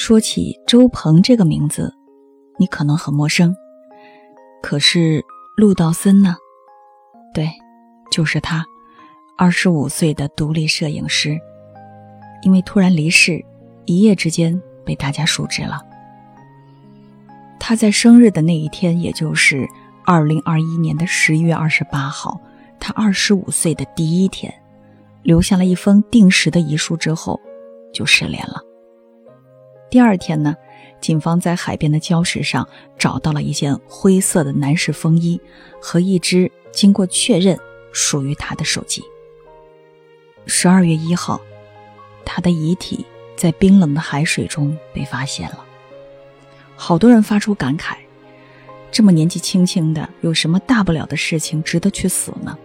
说起周鹏这个名字，你可能很陌生。可是陆道森呢？对，就是他，二十五岁的独立摄影师，因为突然离世，一夜之间被大家熟知了。他在生日的那一天，也就是二零二一年的十一月二十八号，他二十五岁的第一天，留下了一封定时的遗书之后，就失联了。第二天呢，警方在海边的礁石上找到了一件灰色的男士风衣和一只经过确认属于他的手机。十二月一号，他的遗体在冰冷的海水中被发现了。好多人发出感慨：这么年纪轻轻的，有什么大不了的事情值得去死呢？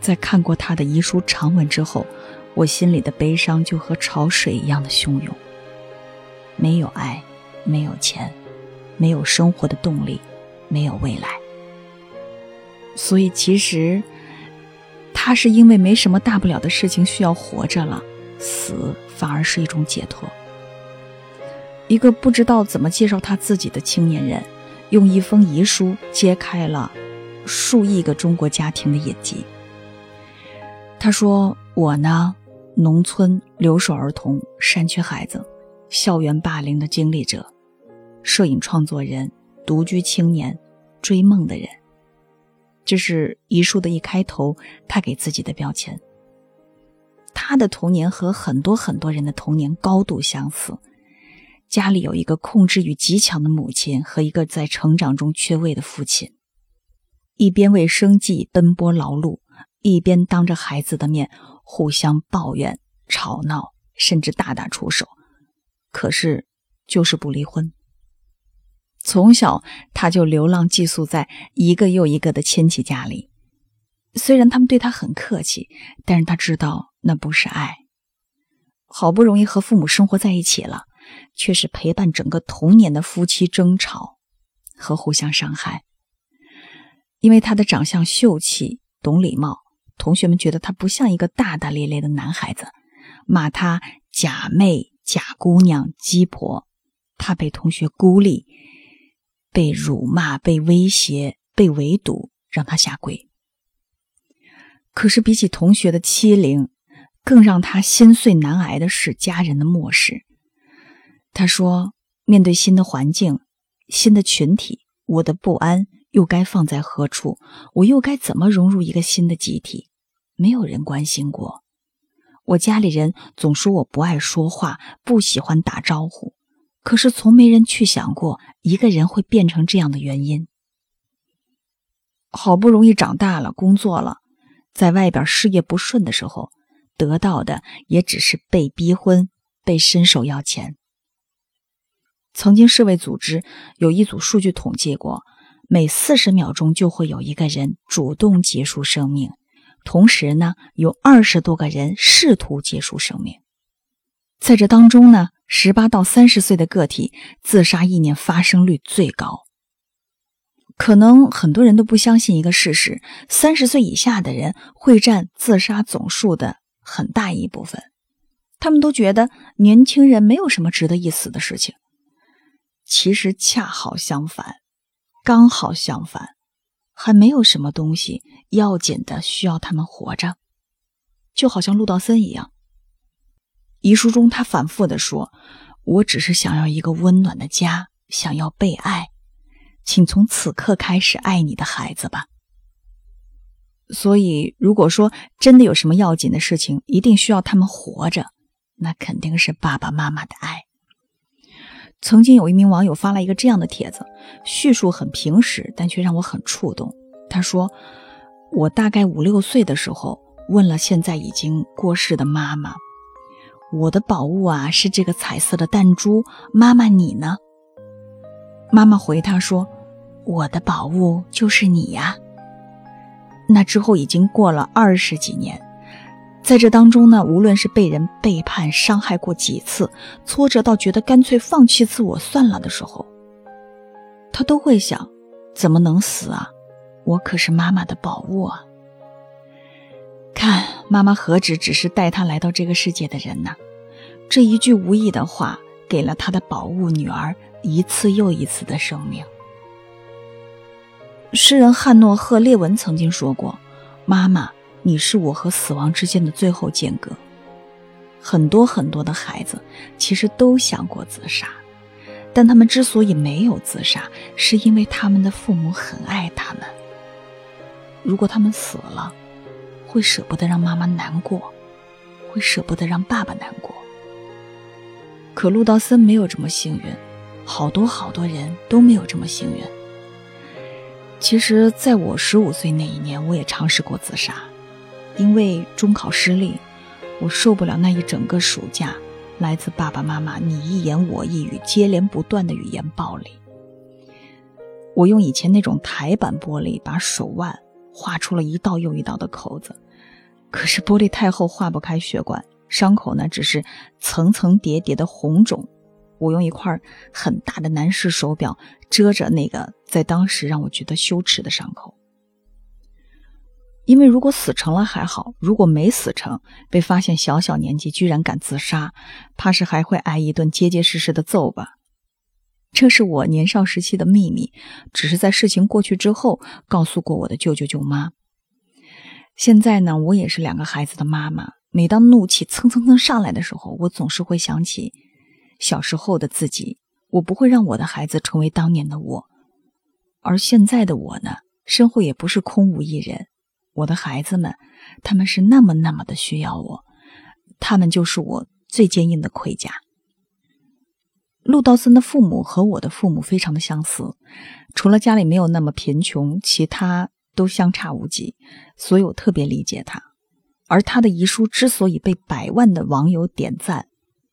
在看过他的遗书长文之后，我心里的悲伤就和潮水一样的汹涌。没有爱，没有钱，没有生活的动力，没有未来。所以，其实他是因为没什么大不了的事情需要活着了，死反而是一种解脱。一个不知道怎么介绍他自己的青年人，用一封遗书揭开了数亿个中国家庭的隐疾。他说：“我呢，农村留守儿童，山区孩子。”校园霸凌的经历者，摄影创作人，独居青年，追梦的人。这是遗书的一开头，他给自己的标签。他的童年和很多很多人的童年高度相似，家里有一个控制欲极强的母亲和一个在成长中缺位的父亲，一边为生计奔波劳碌，一边当着孩子的面互相抱怨、吵闹，甚至大打出手。可是，就是不离婚。从小他就流浪寄宿在一个又一个的亲戚家里，虽然他们对他很客气，但是他知道那不是爱。好不容易和父母生活在一起了，却是陪伴整个童年的夫妻争吵和互相伤害。因为他的长相秀气、懂礼貌，同学们觉得他不像一个大大咧咧的男孩子，骂他假妹。假姑娘、鸡婆，怕被同学孤立、被辱骂、被威胁、被围堵，让她下跪。可是比起同学的欺凌，更让她心碎难挨的是家人的漠视。他说：“面对新的环境、新的群体，我的不安又该放在何处？我又该怎么融入一个新的集体？没有人关心过。”我家里人总说我不爱说话，不喜欢打招呼，可是从没人去想过一个人会变成这样的原因。好不容易长大了，工作了，在外边事业不顺的时候，得到的也只是被逼婚、被伸手要钱。曾经世卫组织有一组数据统计过，每四十秒钟就会有一个人主动结束生命。同时呢，有二十多个人试图结束生命。在这当中呢，十八到三十岁的个体自杀意念发生率最高。可能很多人都不相信一个事实：三十岁以下的人会占自杀总数的很大一部分。他们都觉得年轻人没有什么值得一死的事情。其实恰好相反，刚好相反。还没有什么东西要紧的需要他们活着，就好像陆道森一样。遗书中，他反复的说：“我只是想要一个温暖的家，想要被爱，请从此刻开始爱你的孩子吧。”所以，如果说真的有什么要紧的事情，一定需要他们活着，那肯定是爸爸妈妈的爱。曾经有一名网友发了一个这样的帖子，叙述很平实，但却让我很触动。他说：“我大概五六岁的时候，问了现在已经过世的妈妈，我的宝物啊是这个彩色的弹珠，妈妈你呢？”妈妈回他说：“我的宝物就是你呀。”那之后已经过了二十几年。在这当中呢，无论是被人背叛、伤害过几次，挫折到觉得干脆放弃自我算了的时候，他都会想：怎么能死啊？我可是妈妈的宝物啊！看妈妈何止只是带他来到这个世界的人呢？这一句无意的话，给了他的宝物女儿一次又一次的生命。诗人汉诺·赫列文曾经说过：“妈妈，你是我和死亡之间的最后间隔。”很多很多的孩子其实都想过自杀，但他们之所以没有自杀，是因为他们的父母很爱他们。如果他们死了，会舍不得让妈妈难过，会舍不得让爸爸难过。可陆道森没有这么幸运，好多好多人都没有这么幸运。其实，在我十五岁那一年，我也尝试过自杀，因为中考失利。我受不了那一整个暑假，来自爸爸妈妈你一言我一语、接连不断的语言暴力。我用以前那种台板玻璃把手腕划出了一道又一道的口子，可是玻璃太厚，化不开血管，伤口呢只是层层叠叠的红肿。我用一块很大的男士手表遮着那个在当时让我觉得羞耻的伤口。因为如果死成了还好，如果没死成，被发现小小年纪居然敢自杀，怕是还会挨一顿结结实实的揍吧。这是我年少时期的秘密，只是在事情过去之后告诉过我的舅舅舅妈。现在呢，我也是两个孩子的妈妈，每当怒气蹭蹭蹭上来的时候，我总是会想起小时候的自己。我不会让我的孩子成为当年的我，而现在的我呢，身后也不是空无一人。我的孩子们，他们是那么那么的需要我，他们就是我最坚硬的盔甲。陆道森的父母和我的父母非常的相似，除了家里没有那么贫穷，其他都相差无几，所以我特别理解他。而他的遗书之所以被百万的网友点赞，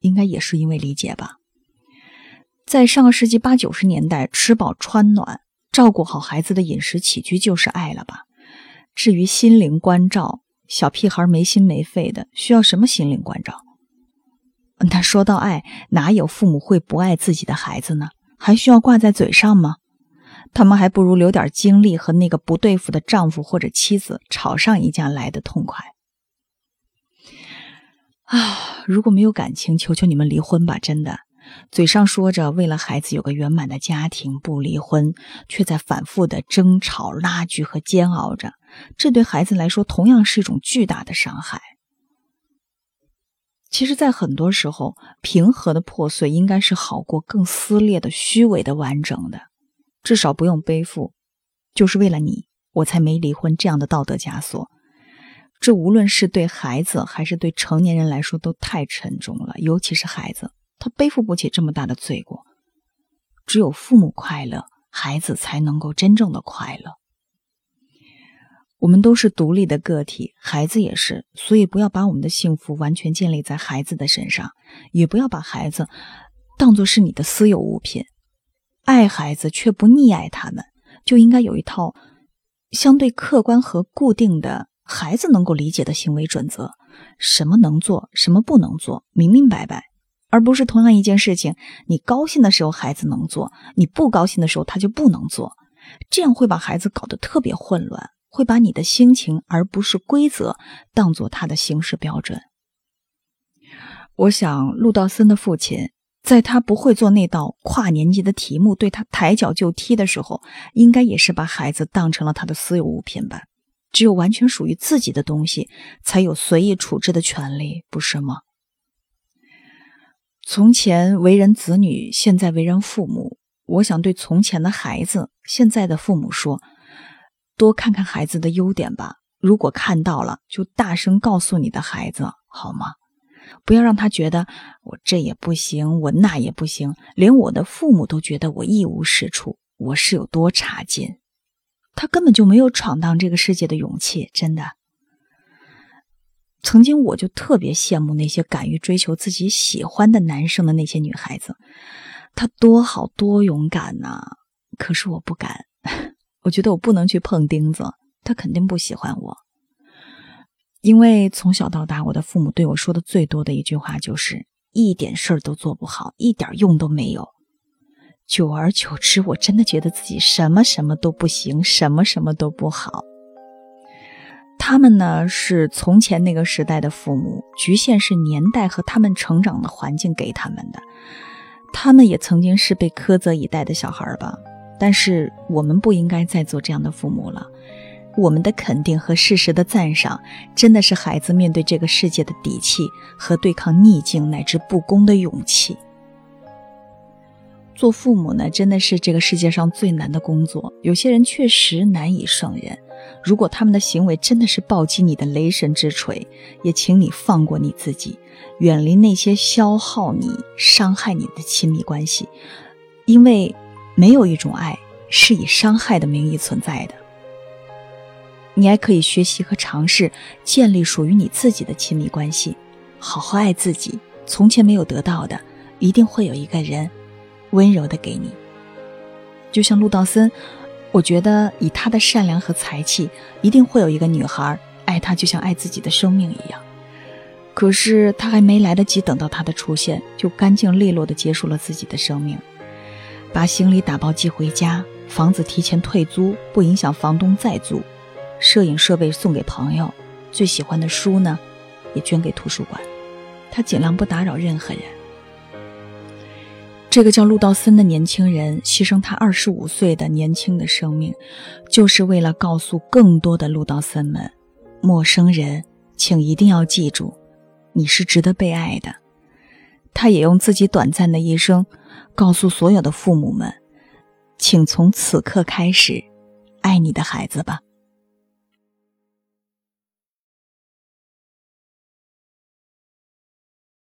应该也是因为理解吧。在上个世纪八九十年代，吃饱穿暖，照顾好孩子的饮食起居就是爱了吧。至于心灵关照，小屁孩没心没肺的，需要什么心灵关照？那说到爱，哪有父母会不爱自己的孩子呢？还需要挂在嘴上吗？他们还不如留点精力和那个不对付的丈夫或者妻子吵上一架来的痛快。啊，如果没有感情，求求你们离婚吧！真的。嘴上说着为了孩子有个圆满的家庭不离婚，却在反复的争吵、拉锯和煎熬着，这对孩子来说同样是一种巨大的伤害。其实，在很多时候，平和的破碎应该是好过更撕裂的、虚伪的完整的，至少不用背负“就是为了你我才没离婚”这样的道德枷锁。这无论是对孩子还是对成年人来说都太沉重了，尤其是孩子。他背负不起这么大的罪过，只有父母快乐，孩子才能够真正的快乐。我们都是独立的个体，孩子也是，所以不要把我们的幸福完全建立在孩子的身上，也不要把孩子当作是你的私有物品。爱孩子却不溺爱他们，就应该有一套相对客观和固定的孩子能够理解的行为准则：什么能做，什么不能做，明明白白。而不是同样一件事情，你高兴的时候孩子能做，你不高兴的时候他就不能做，这样会把孩子搞得特别混乱，会把你的心情而不是规则当做他的行事标准。我想，陆道森的父亲在他不会做那道跨年级的题目，对他抬脚就踢的时候，应该也是把孩子当成了他的私有物品吧？只有完全属于自己的东西，才有随意处置的权利，不是吗？从前为人子女，现在为人父母。我想对从前的孩子、现在的父母说：多看看孩子的优点吧。如果看到了，就大声告诉你的孩子，好吗？不要让他觉得我这也不行，我那也不行，连我的父母都觉得我一无是处，我是有多差劲。他根本就没有闯荡这个世界的勇气，真的。曾经我就特别羡慕那些敢于追求自己喜欢的男生的那些女孩子，她多好多勇敢呐！可是我不敢，我觉得我不能去碰钉子，他肯定不喜欢我。因为从小到大，我的父母对我说的最多的一句话就是一点事儿都做不好，一点用都没有。久而久之，我真的觉得自己什么什么都不行，什么什么都不好。他们呢是从前那个时代的父母，局限是年代和他们成长的环境给他们的。他们也曾经是被苛责以待的小孩吧。但是我们不应该再做这样的父母了。我们的肯定和适时的赞赏，真的是孩子面对这个世界的底气和对抗逆境乃至不公的勇气。做父母呢，真的是这个世界上最难的工作。有些人确实难以胜任。如果他们的行为真的是暴击你的雷神之锤，也请你放过你自己，远离那些消耗你、伤害你的亲密关系，因为。没有一种爱是以伤害的名义存在的。你还可以学习和尝试建立属于你自己的亲密关系，好好爱自己。从前没有得到的，一定会有一个人温柔的给你。就像陆道森，我觉得以他的善良和才气，一定会有一个女孩爱他，就像爱自己的生命一样。可是他还没来得及等到他的出现，就干净利落的结束了自己的生命。把行李打包寄回家，房子提前退租，不影响房东再租。摄影设备送给朋友，最喜欢的书呢，也捐给图书馆。他尽量不打扰任何人。这个叫陆道森的年轻人，牺牲他二十五岁的年轻的生命，就是为了告诉更多的陆道森们：陌生人，请一定要记住，你是值得被爱的。他也用自己短暂的一生。告诉所有的父母们，请从此刻开始爱你的孩子吧。